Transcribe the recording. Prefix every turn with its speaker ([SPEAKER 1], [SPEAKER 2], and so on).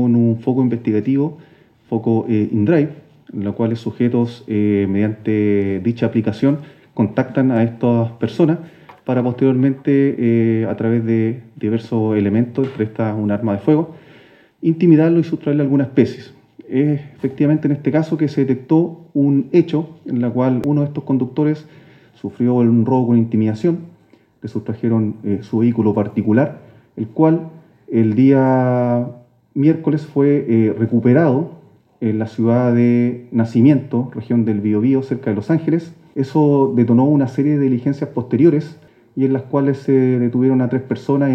[SPEAKER 1] con un foco investigativo, foco eh, InDrive, en el cual los sujetos, eh, mediante dicha aplicación, contactan a estas personas para posteriormente, eh, a través de diversos elementos, entre estas un arma de fuego, intimidarlo y sustraerle algunas especies. Es efectivamente en este caso que se detectó un hecho en el cual uno de estos conductores sufrió un robo con intimidación, le sustrajeron eh, su vehículo particular, el cual el día miércoles fue eh, recuperado en la ciudad de Nacimiento, región del Biobío, cerca de Los Ángeles. Eso detonó una serie de diligencias posteriores y en las cuales se detuvieron a tres personas,